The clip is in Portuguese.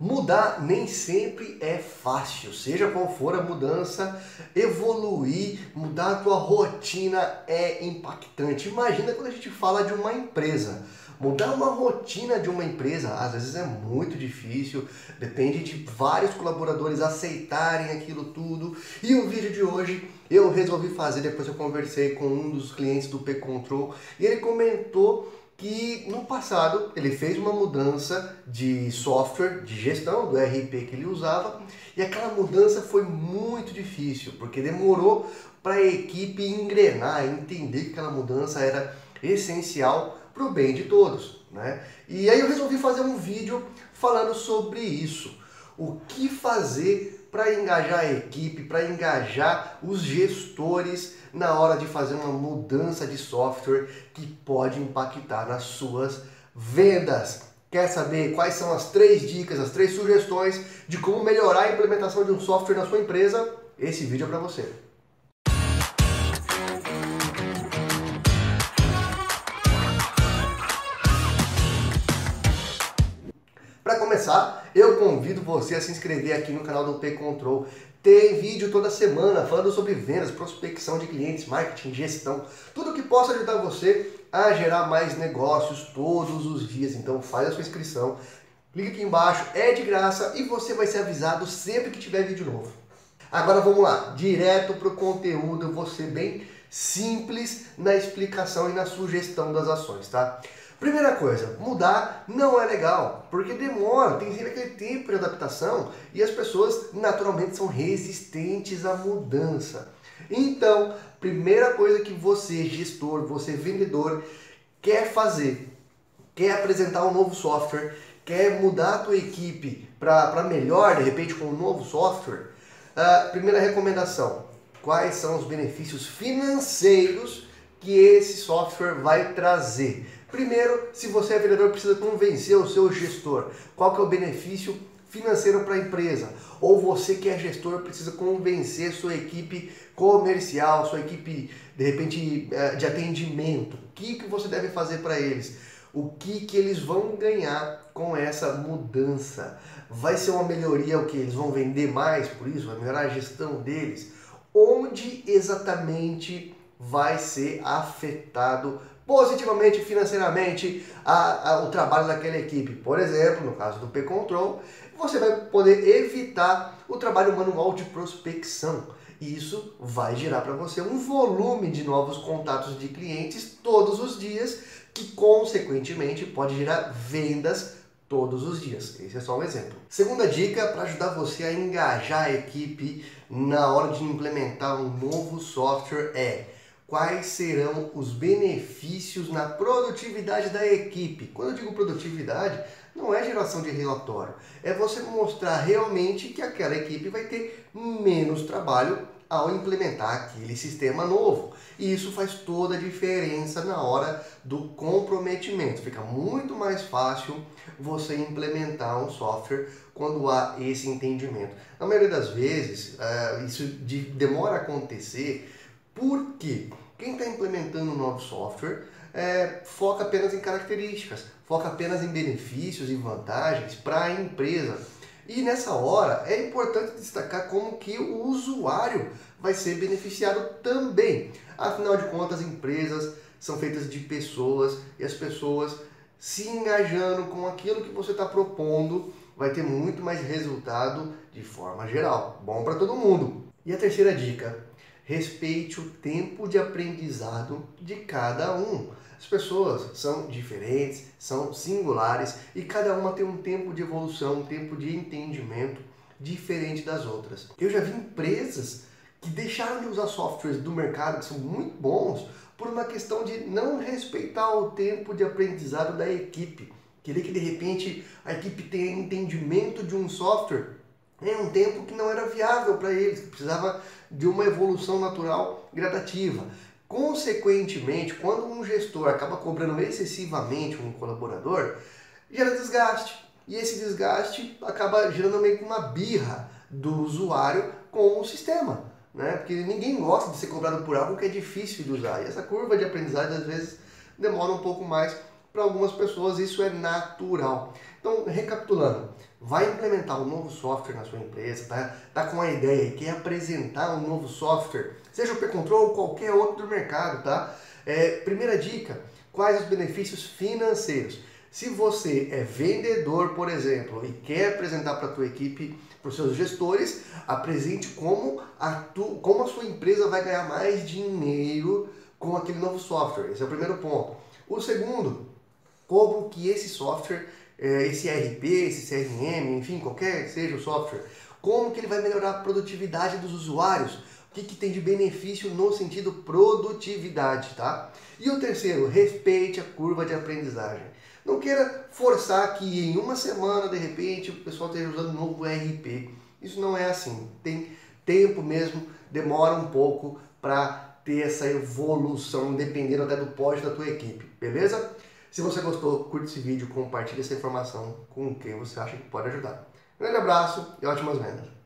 Mudar nem sempre é fácil, seja qual for a mudança, evoluir, mudar a tua rotina é impactante. Imagina quando a gente fala de uma empresa. Mudar uma rotina de uma empresa às vezes é muito difícil, depende de vários colaboradores aceitarem aquilo tudo. E o vídeo de hoje eu resolvi fazer depois eu conversei com um dos clientes do P-Control e ele comentou que no passado ele fez uma mudança de software, de gestão do RP que ele usava, e aquela mudança foi muito difícil, porque demorou para a equipe engrenar, entender que aquela mudança era essencial para o bem de todos. Né? E aí eu resolvi fazer um vídeo falando sobre isso. O que fazer para engajar a equipe, para engajar os gestores na hora de fazer uma mudança de software que pode impactar nas suas vendas. Quer saber quais são as três dicas, as três sugestões de como melhorar a implementação de um software na sua empresa? Esse vídeo é para você. Começar, eu convido você a se inscrever aqui no canal do P Control. Tem vídeo toda semana falando sobre vendas, prospecção de clientes, marketing, gestão, tudo que possa ajudar você a gerar mais negócios todos os dias. Então faz a sua inscrição, clica aqui embaixo, é de graça e você vai ser avisado sempre que tiver vídeo novo. Agora vamos lá, direto para o conteúdo, eu vou ser bem simples na explicação e na sugestão das ações, tá? Primeira coisa, mudar não é legal, porque demora, tem sempre aquele tempo de adaptação e as pessoas naturalmente são resistentes à mudança. Então, primeira coisa que você, gestor, você, vendedor, quer fazer, quer apresentar um novo software, quer mudar a tua equipe para melhor, de repente, com um novo software, a primeira recomendação, quais são os benefícios financeiros que esse software vai trazer? Primeiro, se você é vendedor, precisa convencer o seu gestor. Qual que é o benefício financeiro para a empresa? Ou você que é gestor precisa convencer sua equipe comercial, sua equipe de repente eh, de atendimento. O que, que você deve fazer para eles? O que, que eles vão ganhar com essa mudança? Vai ser uma melhoria o que? Eles vão vender mais por isso? Vai melhorar a gestão deles? Onde exatamente vai ser afetado positivamente financeiramente a, a, o trabalho daquela equipe. Por exemplo, no caso do P-Control, você vai poder evitar o trabalho manual de prospecção. E isso vai gerar para você um volume de novos contatos de clientes todos os dias, que consequentemente pode gerar vendas todos os dias. Esse é só um exemplo. Segunda dica para ajudar você a engajar a equipe na hora de implementar um novo software é quais serão os benefícios na produtividade da equipe. Quando eu digo produtividade, não é geração de relatório, é você mostrar realmente que aquela equipe vai ter menos trabalho ao implementar aquele sistema novo. E isso faz toda a diferença na hora do comprometimento. Fica muito mais fácil você implementar um software quando há esse entendimento. Na maioria das vezes, uh, isso de, demora a acontecer porque quem está implementando um novo software é, foca apenas em características, foca apenas em benefícios e vantagens para a empresa. E nessa hora é importante destacar como que o usuário vai ser beneficiado também. Afinal de contas, empresas são feitas de pessoas e as pessoas se engajando com aquilo que você está propondo vai ter muito mais resultado de forma geral. Bom para todo mundo. E a terceira dica, respeite o tempo de aprendizado de cada um. As pessoas são diferentes, são singulares e cada uma tem um tempo de evolução, um tempo de entendimento diferente das outras. Eu já vi empresas que deixaram de usar softwares do mercado que são muito bons por uma questão de não respeitar o tempo de aprendizado da equipe. Querer que de repente a equipe tenha entendimento de um software em um tempo que não era viável para eles, precisava de uma evolução natural gradativa. Consequentemente, quando um gestor acaba cobrando excessivamente um colaborador, gera desgaste. E esse desgaste acaba gerando meio que uma birra do usuário com o sistema. Né? Porque ninguém gosta de ser cobrado por algo que é difícil de usar. E essa curva de aprendizagem às vezes demora um pouco mais para algumas pessoas, isso é natural. Então, recapitulando, vai implementar um novo software na sua empresa, tá, tá com a ideia e quer apresentar um novo software, seja o P-Control ou qualquer outro do mercado, tá? É, primeira dica, quais os benefícios financeiros? Se você é vendedor, por exemplo, e quer apresentar para a tua equipe, para os seus gestores, apresente como a, tu, como a sua empresa vai ganhar mais dinheiro com aquele novo software. Esse é o primeiro ponto. O segundo, como que esse software, é, esse RP, esse CRM, enfim, qualquer seja o software, como que ele vai melhorar a produtividade dos usuários? O que, que tem de benefício no sentido produtividade, tá? E o terceiro, respeite a curva de aprendizagem. Não queira forçar que em uma semana, de repente, o pessoal esteja usando um novo RP. Isso não é assim. Tem tempo mesmo, demora um pouco para ter essa evolução, dependendo até do pódio da tua equipe, beleza? Se você gostou, curte esse vídeo, compartilhe essa informação com quem você acha que pode ajudar. Um grande abraço e ótimas vendas!